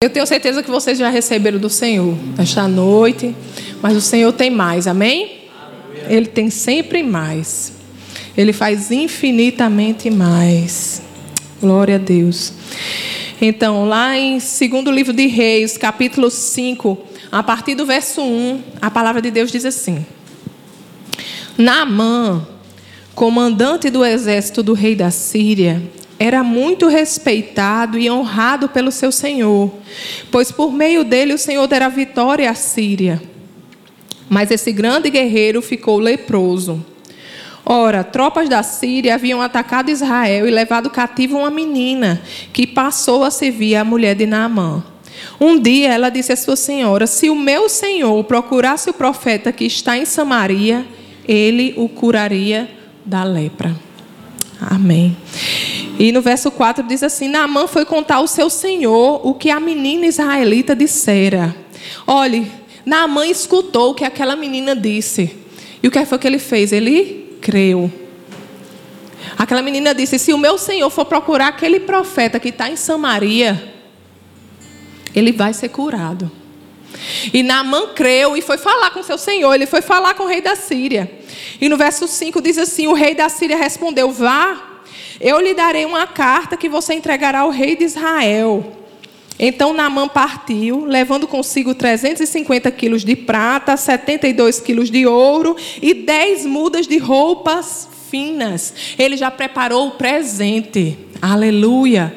Eu tenho certeza que vocês já receberam do Senhor esta noite, mas o Senhor tem mais, amém? Ele tem sempre mais. Ele faz infinitamente mais. Glória a Deus. Então, lá em segundo livro de Reis, capítulo 5, a partir do verso 1, a palavra de Deus diz assim: Naamã, comandante do exército do rei da Síria, era muito respeitado e honrado pelo seu senhor, pois por meio dele o Senhor dera vitória à Síria. Mas esse grande guerreiro ficou leproso. Ora, tropas da Síria haviam atacado Israel e levado cativo uma menina, que passou a servir a mulher de Naamã. Um dia ela disse à sua senhora: Se o meu senhor procurasse o profeta que está em Samaria, ele o curaria da lepra. Amém. E no verso 4 diz assim: Naamã foi contar ao seu senhor o que a menina israelita dissera. Olhe, Naamã escutou o que aquela menina disse. E o que foi que ele fez? Ele creu. Aquela menina disse: Se o meu senhor for procurar aquele profeta que está em Samaria, ele vai ser curado. E Naamã creu e foi falar com seu senhor, ele foi falar com o rei da Síria. E no verso 5 diz assim: O rei da Síria respondeu: Vá eu lhe darei uma carta que você entregará ao rei de Israel. Então Naamã partiu, levando consigo 350 quilos de prata, 72 quilos de ouro e 10 mudas de roupas finas. Ele já preparou o presente. Aleluia.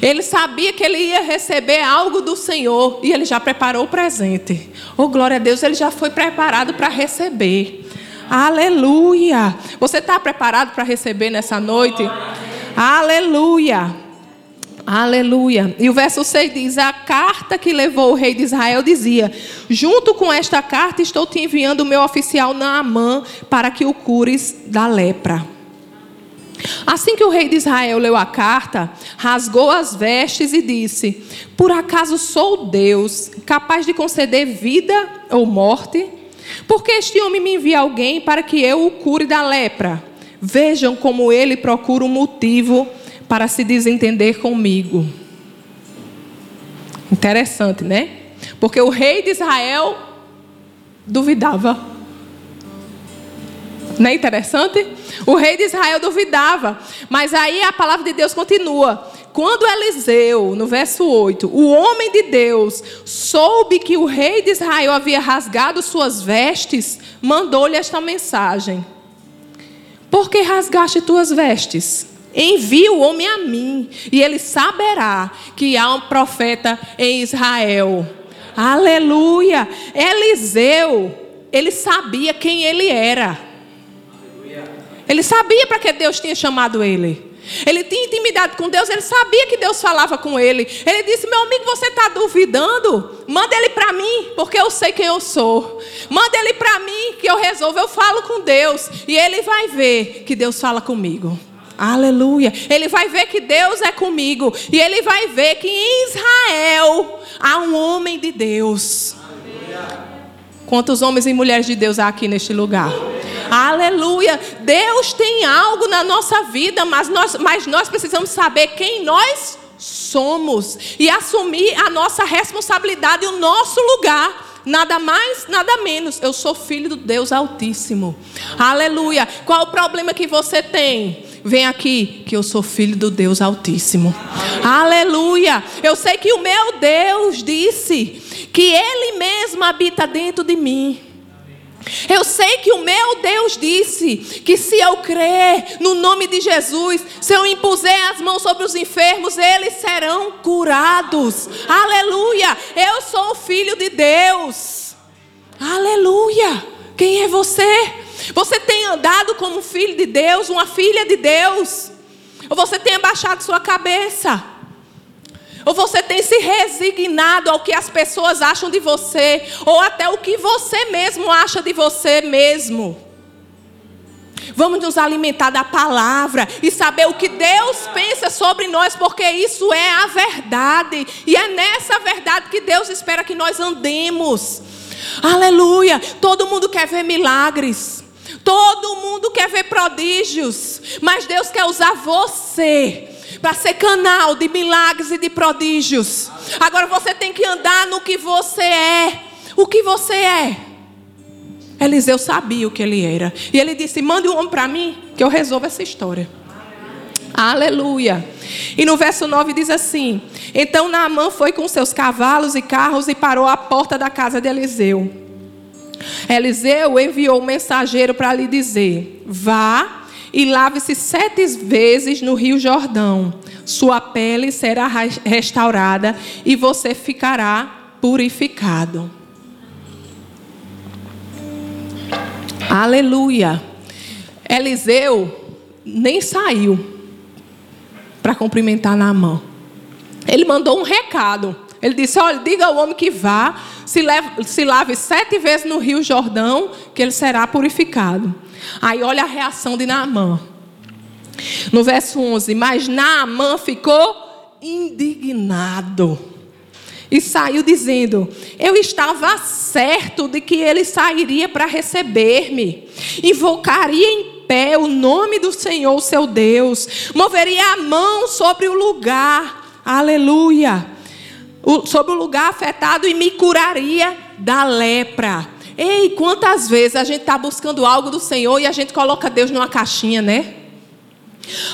Ele sabia que ele ia receber algo do Senhor e ele já preparou o presente. Oh, glória a Deus, ele já foi preparado para receber. Aleluia. Você está preparado para receber nessa noite? Aleluia. Aleluia. E o verso 6 diz: A carta que levou o rei de Israel dizia: Junto com esta carta estou te enviando o meu oficial Naamã para que o cures da lepra. Assim que o rei de Israel leu a carta, rasgou as vestes e disse: Por acaso sou Deus, capaz de conceder vida ou morte? Porque este homem me envia alguém para que eu o cure da lepra. Vejam como ele procura um motivo para se desentender comigo. Interessante, né? Porque o rei de Israel duvidava. Não é interessante? O rei de Israel duvidava. Mas aí a palavra de Deus continua. Quando Eliseu, no verso 8, o homem de Deus, soube que o rei de Israel havia rasgado suas vestes, mandou-lhe esta mensagem: Por que rasgaste tuas vestes? Envia o homem a mim, e ele saberá que há um profeta em Israel. Aleluia! Eliseu, ele sabia quem ele era. Ele sabia para que Deus tinha chamado ele. Ele tinha intimidade com Deus, ele sabia que Deus falava com ele. Ele disse: Meu amigo, você está duvidando? Manda ele para mim, porque eu sei quem eu sou. Manda ele para mim, que eu resolvo. Eu falo com Deus. E ele vai ver que Deus fala comigo. Aleluia. Ele vai ver que Deus é comigo. E ele vai ver que em Israel há um homem de Deus. Quantos homens e mulheres de Deus há aqui neste lugar? Aleluia. Deus tem algo na nossa vida, mas nós, mas nós precisamos saber quem nós somos e assumir a nossa responsabilidade e o nosso lugar. Nada mais, nada menos. Eu sou filho do Deus Altíssimo. Aleluia. Qual o problema que você tem? Vem aqui, que eu sou filho do Deus Altíssimo. Aleluia. Eu sei que o meu Deus disse que Ele mesmo habita dentro de mim. Eu sei que o meu Deus disse que se eu crer no nome de Jesus, se eu impuser as mãos sobre os enfermos, eles serão curados. Aleluia! Eu sou o filho de Deus. Aleluia! Quem é você? Você tem andado como um filho de Deus, uma filha de Deus? Ou você tem abaixado sua cabeça? Ou você tem se resignado ao que as pessoas acham de você, ou até o que você mesmo acha de você mesmo. Vamos nos alimentar da palavra e saber o que Deus pensa sobre nós, porque isso é a verdade. E é nessa verdade que Deus espera que nós andemos. Aleluia! Todo mundo quer ver milagres. Todo mundo quer ver prodígios. Mas Deus quer usar você para ser canal de milagres e de prodígios. Agora você tem que andar no que você é. O que você é? Eliseu sabia o que ele era. E ele disse: Mande um homem para mim, que eu resolvo essa história. Aleluia. E no verso 9 diz assim: Então Naamã foi com seus cavalos e carros e parou à porta da casa de Eliseu. Eliseu enviou um mensageiro para lhe dizer: Vá e lave-se sete vezes no rio Jordão. Sua pele será restaurada e você ficará purificado. Aleluia. Eliseu nem saiu para cumprimentar Naamã. Ele mandou um recado. Ele disse: Olha, diga ao homem que vá, se, leve, se lave sete vezes no rio Jordão, que ele será purificado. Aí olha a reação de Naamã. No verso 11: Mas Naamã ficou indignado e saiu dizendo: Eu estava certo de que ele sairia para receber-me, invocaria em pé o nome do Senhor, seu Deus, moveria a mão sobre o lugar, aleluia, sobre o lugar afetado e me curaria da lepra. Ei, quantas vezes a gente está buscando algo do Senhor e a gente coloca Deus numa caixinha, né?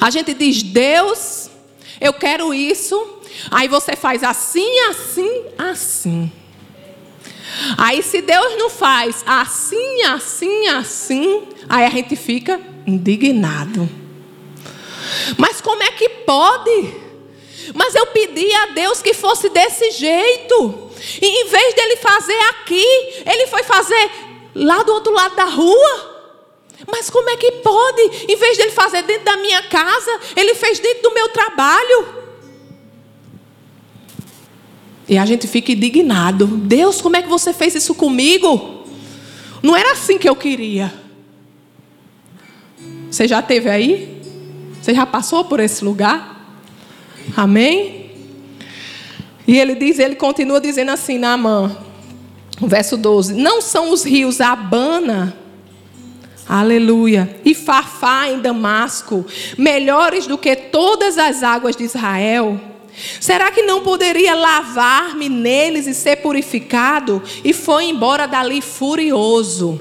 A gente diz, Deus, eu quero isso. Aí você faz assim, assim, assim. Aí se Deus não faz assim, assim, assim, aí a gente fica indignado. Mas como é que pode? Mas eu pedi a Deus que fosse desse jeito. E em vez dele fazer aqui, ele foi fazer lá do outro lado da rua. Mas como é que pode? Em vez dele fazer dentro da minha casa, ele fez dentro do meu trabalho. E a gente fica indignado. Deus, como é que você fez isso comigo? Não era assim que eu queria. Você já teve aí? Você já passou por esse lugar? Amém? E ele diz, ele continua dizendo assim na mão, verso 12: Não são os rios Abana, aleluia, e Farfá em Damasco, melhores do que todas as águas de Israel? Será que não poderia lavar-me neles e ser purificado? E foi embora dali furioso.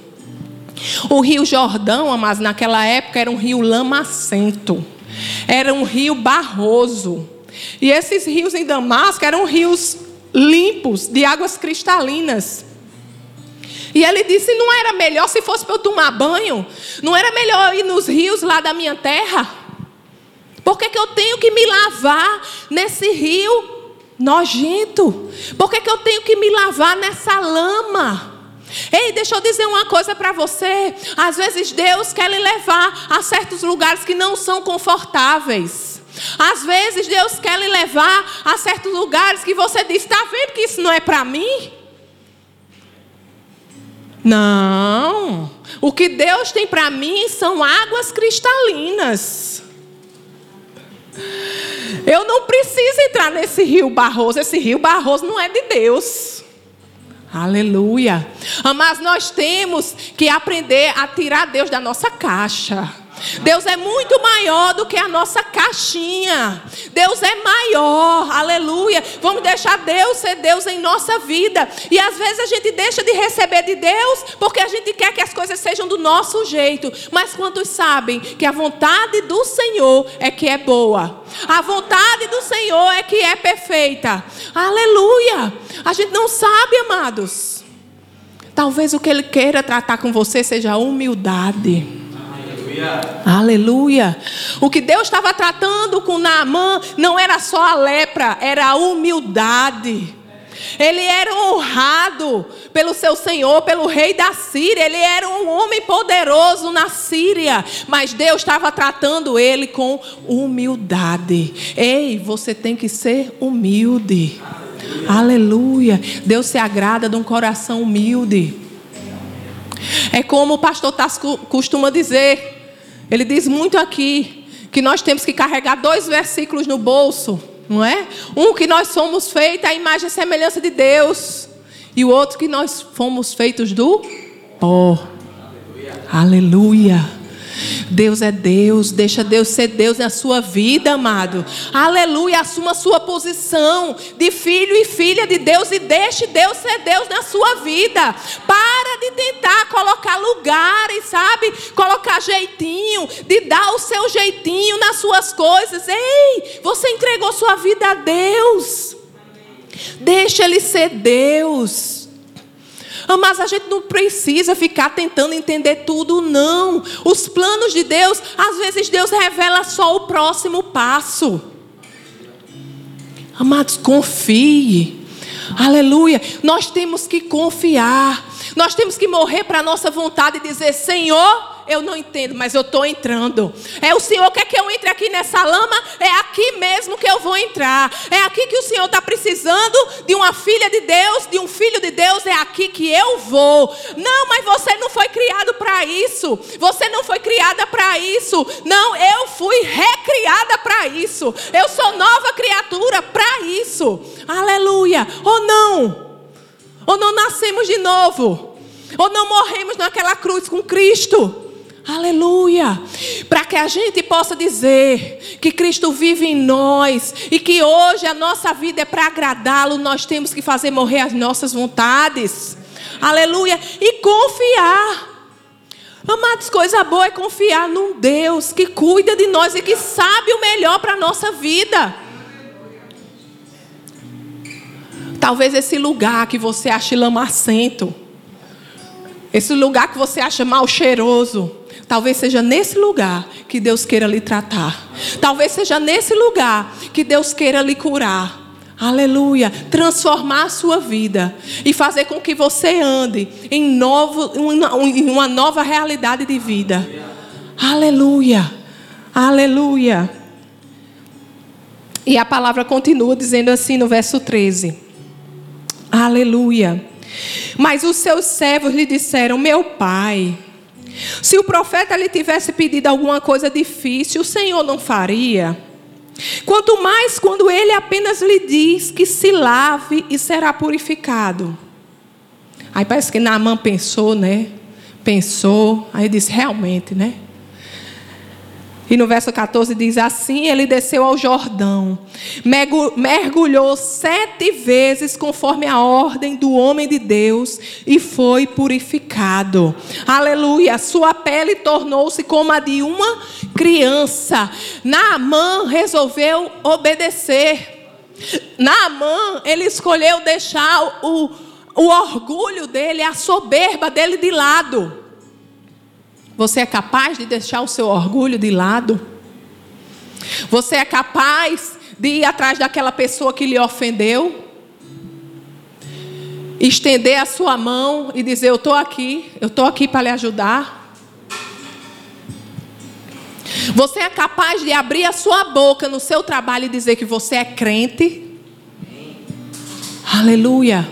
O rio Jordão, mas naquela época era um rio lamacento, era um rio barroso. E esses rios em Damasco eram rios limpos, de águas cristalinas. E ele disse: não era melhor se fosse para eu tomar banho? Não era melhor ir nos rios lá da minha terra? Por que, que eu tenho que me lavar nesse rio nojento? Por que, que eu tenho que me lavar nessa lama? Ei, deixa eu dizer uma coisa para você. Às vezes Deus quer lhe levar a certos lugares que não são confortáveis. Às vezes Deus quer lhe levar a certos lugares que você diz: está vendo que isso não é para mim? Não. O que Deus tem para mim são águas cristalinas. Eu não preciso entrar nesse rio barroso. Esse rio barroso não é de Deus. Aleluia. Mas nós temos que aprender a tirar Deus da nossa caixa. Deus é muito maior do que a nossa caixinha. Deus é maior, aleluia. Vamos deixar Deus ser Deus em nossa vida. E às vezes a gente deixa de receber de Deus porque a gente quer que as coisas sejam do nosso jeito. Mas quantos sabem que a vontade do Senhor é que é boa? A vontade do Senhor é que é perfeita. Aleluia. A gente não sabe, amados. Talvez o que Ele queira tratar com você seja humildade. Aleluia. O que Deus estava tratando com Naamã não era só a lepra, era a humildade. Ele era honrado pelo seu senhor, pelo rei da Síria. Ele era um homem poderoso na Síria. Mas Deus estava tratando ele com humildade. Ei, você tem que ser humilde. Aleluia. Deus se agrada de um coração humilde. É como o pastor Tasco costuma dizer: ele diz muito aqui que nós temos que carregar dois versículos no bolso, não é? Um que nós somos feitos à imagem e semelhança de Deus, e o outro que nós fomos feitos do pó. Aleluia. Aleluia. Deus é Deus, deixa Deus ser Deus na sua vida, amado. Aleluia, assuma a sua posição de filho e filha de Deus e deixe Deus ser Deus na sua vida. Para de tentar colocar lugares, sabe? Colocar jeitinho, de dar o seu jeitinho nas suas coisas. Ei, você entregou sua vida a Deus. Deixa Ele ser Deus. Mas a gente não precisa ficar tentando entender tudo, não. Os planos de Deus, às vezes Deus revela só o próximo passo. Amados, confie. Aleluia. Nós temos que confiar. Nós temos que morrer para a nossa vontade e dizer: Senhor, eu não entendo, mas eu estou entrando. É o Senhor quer que eu entre aqui nessa lama? É aqui mesmo que eu vou entrar. É aqui que o Senhor está precisando de uma filha de Deus, de um filho de Deus. É aqui que eu vou. Não, mas você não foi criado para isso. Você não foi criada para isso. Não, eu fui recriada para isso. Eu sou nova criatura para isso. Aleluia. Ou não? Ou não nascemos de novo? Ou não morremos naquela cruz com Cristo? Aleluia! Para que a gente possa dizer que Cristo vive em nós e que hoje a nossa vida é para agradá-lo, nós temos que fazer morrer as nossas vontades. Aleluia! E confiar. Amados, coisa boa é confiar num Deus que cuida de nós e que sabe o melhor para a nossa vida. Talvez esse lugar que você acha lamacento, esse lugar que você acha mal cheiroso, Talvez seja nesse lugar que Deus queira lhe tratar. Talvez seja nesse lugar que Deus queira lhe curar. Aleluia. Transformar a sua vida e fazer com que você ande em, novo, em uma nova realidade de vida. Aleluia. Aleluia. E a palavra continua dizendo assim no verso 13: Aleluia. Mas os seus servos lhe disseram: Meu pai, se o profeta lhe tivesse pedido alguma coisa difícil, o Senhor não faria. Quanto mais quando ele apenas lhe diz que se lave e será purificado. Aí parece que Naamã pensou, né? Pensou, aí disse, realmente, né? E no verso 14 diz: Assim ele desceu ao Jordão, mergulhou sete vezes conforme a ordem do homem de Deus e foi purificado. Aleluia! Sua pele tornou-se como a de uma criança. Naamã resolveu obedecer. Naamã, ele escolheu deixar o, o orgulho dele, a soberba dele de lado. Você é capaz de deixar o seu orgulho de lado? Você é capaz de ir atrás daquela pessoa que lhe ofendeu? Estender a sua mão e dizer: Eu estou aqui, eu estou aqui para lhe ajudar. Você é capaz de abrir a sua boca no seu trabalho e dizer que você é crente? Aleluia.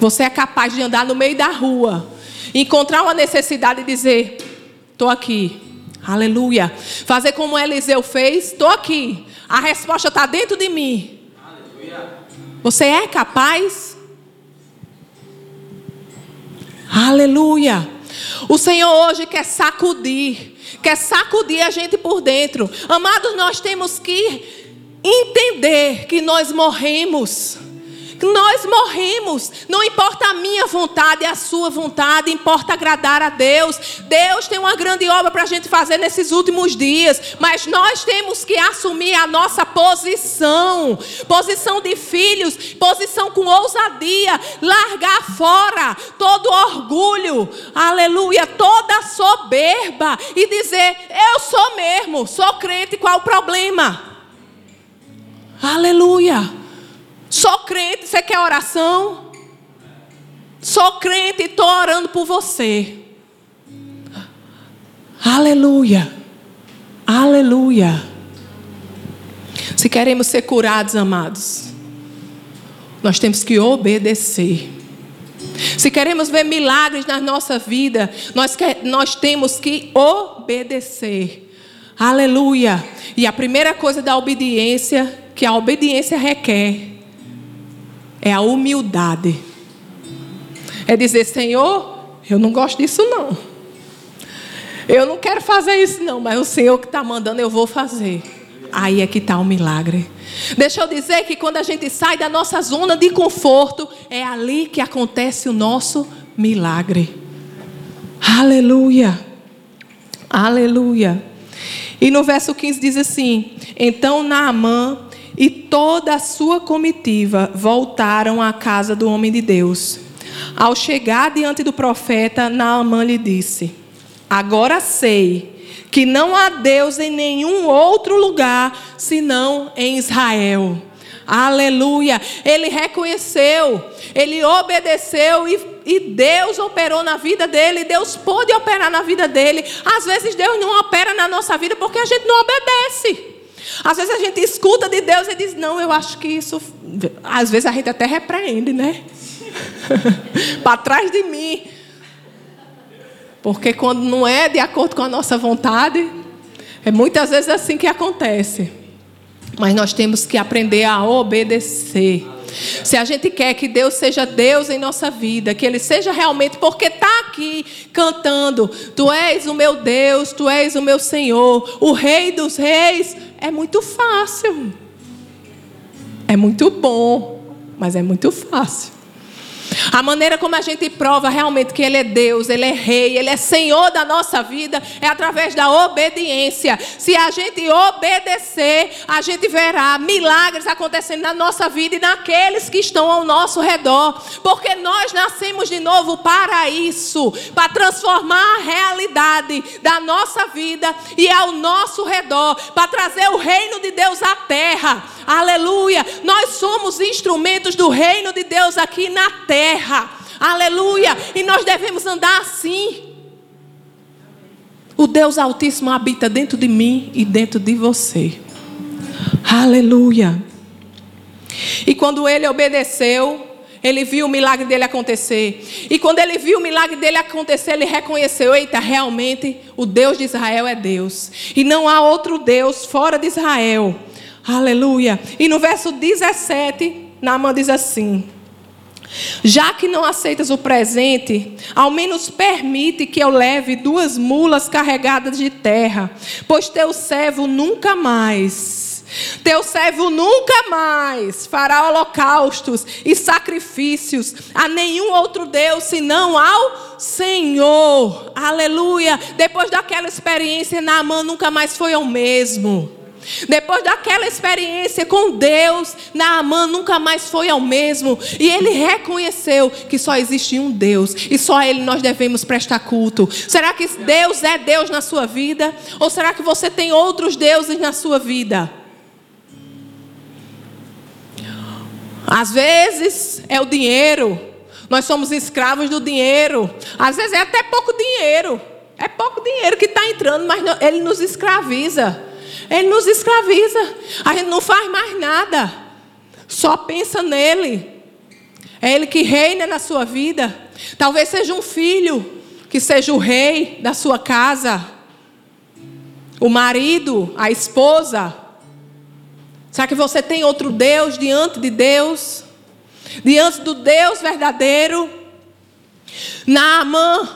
Você é capaz de andar no meio da rua Encontrar uma necessidade e dizer: estou aqui. Aleluia. Fazer como Eliseu fez: estou aqui. A resposta está dentro de mim. Aleluia. Você é capaz? Aleluia. O Senhor hoje quer sacudir, quer sacudir a gente por dentro. Amados, nós temos que entender que nós morremos. Nós morremos. Não importa a minha vontade, a sua vontade, importa agradar a Deus. Deus tem uma grande obra para a gente fazer nesses últimos dias, mas nós temos que assumir a nossa posição posição de filhos, posição com ousadia, largar fora todo orgulho, aleluia, toda soberba e dizer: Eu sou mesmo, sou crente, qual o problema? Aleluia. Sou crente, você quer oração? Sou crente estou orando por você. Aleluia. Aleluia. Se queremos ser curados, amados, nós temos que obedecer. Se queremos ver milagres na nossa vida, nós, nós temos que obedecer. Aleluia. E a primeira coisa da obediência, que a obediência requer, é a humildade. É dizer, Senhor, eu não gosto disso não. Eu não quero fazer isso, não, mas o Senhor que está mandando, eu vou fazer. Aí é que está o milagre. Deixa eu dizer que quando a gente sai da nossa zona de conforto, é ali que acontece o nosso milagre. Aleluia. Aleluia. E no verso 15 diz assim: Então Naamã e toda a sua comitiva voltaram à casa do homem de Deus. Ao chegar diante do profeta, Naamã lhe disse: Agora sei que não há Deus em nenhum outro lugar senão em Israel. Aleluia. Ele reconheceu, ele obedeceu e, e, Deus operou na vida dele. Deus pôde operar na vida dele. Às vezes Deus não opera na nossa vida porque a gente não obedece. Às vezes a gente escuta de Deus e diz: Não, eu acho que isso. Às vezes a gente até repreende, né? Para trás de mim. Porque quando não é de acordo com a nossa vontade, é muitas vezes assim que acontece. Mas nós temos que aprender a obedecer. Se a gente quer que Deus seja Deus em nossa vida, que Ele seja realmente, porque está aqui cantando: Tu és o meu Deus, Tu és o meu Senhor, o Rei dos Reis, é muito fácil. É muito bom, mas é muito fácil. A maneira como a gente prova realmente que Ele é Deus, Ele é Rei, Ele é Senhor da nossa vida, é através da obediência. Se a gente obedecer, a gente verá milagres acontecendo na nossa vida e naqueles que estão ao nosso redor. Porque nós nascemos de novo para isso para transformar a realidade da nossa vida e ao nosso redor para trazer o reino de Deus à terra. Aleluia! Nós somos instrumentos do reino de Deus aqui na terra. Aleluia! E nós devemos andar assim. O Deus Altíssimo habita dentro de mim e dentro de você. Aleluia! E quando ele obedeceu, ele viu o milagre dele acontecer. E quando ele viu o milagre dele acontecer, ele reconheceu: eita, realmente o Deus de Israel é Deus. E não há outro Deus fora de Israel. Aleluia. E no verso 17, Naamã diz assim: Já que não aceitas o presente, ao menos permite que eu leve duas mulas carregadas de terra, pois teu servo nunca mais teu servo nunca mais fará holocaustos e sacrifícios a nenhum outro Deus senão ao Senhor. Aleluia. Depois daquela experiência, Naamã nunca mais foi ao mesmo. Depois daquela experiência com Deus, Naamã nunca mais foi ao mesmo. E ele reconheceu que só existe um Deus e só a Ele nós devemos prestar culto. Será que Deus é Deus na sua vida? Ou será que você tem outros deuses na sua vida? Às vezes é o dinheiro. Nós somos escravos do dinheiro. Às vezes é até pouco dinheiro. É pouco dinheiro que está entrando, mas ele nos escraviza. Ele nos escraviza. A gente não faz mais nada. Só pensa nele. É ele que reina na sua vida. Talvez seja um filho que seja o rei da sua casa. O marido, a esposa. Será que você tem outro Deus diante de Deus? Diante do Deus verdadeiro? Naamã,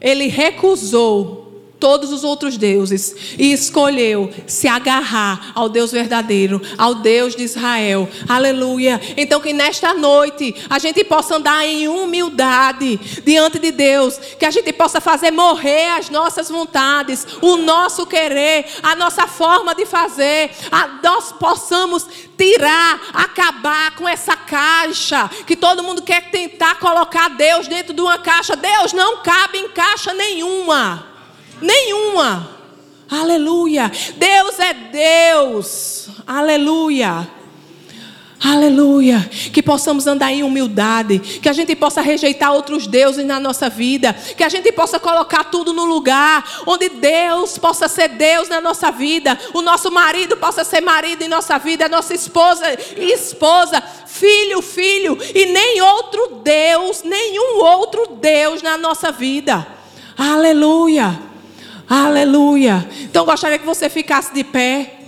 ele recusou todos os outros deuses e escolheu se agarrar ao Deus verdadeiro, ao Deus de Israel. Aleluia. Então que nesta noite a gente possa andar em humildade diante de Deus, que a gente possa fazer morrer as nossas vontades, o nosso querer, a nossa forma de fazer, a, nós possamos tirar, acabar com essa caixa que todo mundo quer tentar colocar Deus dentro de uma caixa. Deus não cabe em caixa nenhuma. Nenhuma. Aleluia. Deus é Deus. Aleluia. Aleluia. Que possamos andar em humildade. Que a gente possa rejeitar outros deuses na nossa vida. Que a gente possa colocar tudo no lugar onde Deus possa ser Deus na nossa vida. O nosso marido possa ser marido em nossa vida. A nossa esposa esposa. Filho, filho. E nem outro Deus, nenhum outro Deus na nossa vida. Aleluia. Aleluia. Então gostaria que você ficasse de pé.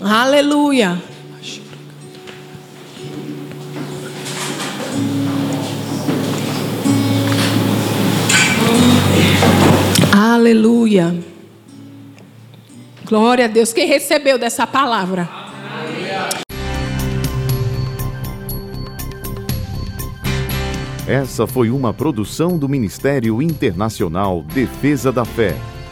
Aleluia. Aleluia. Glória a Deus. Quem recebeu dessa palavra? Essa foi uma produção do Ministério Internacional Defesa da Fé,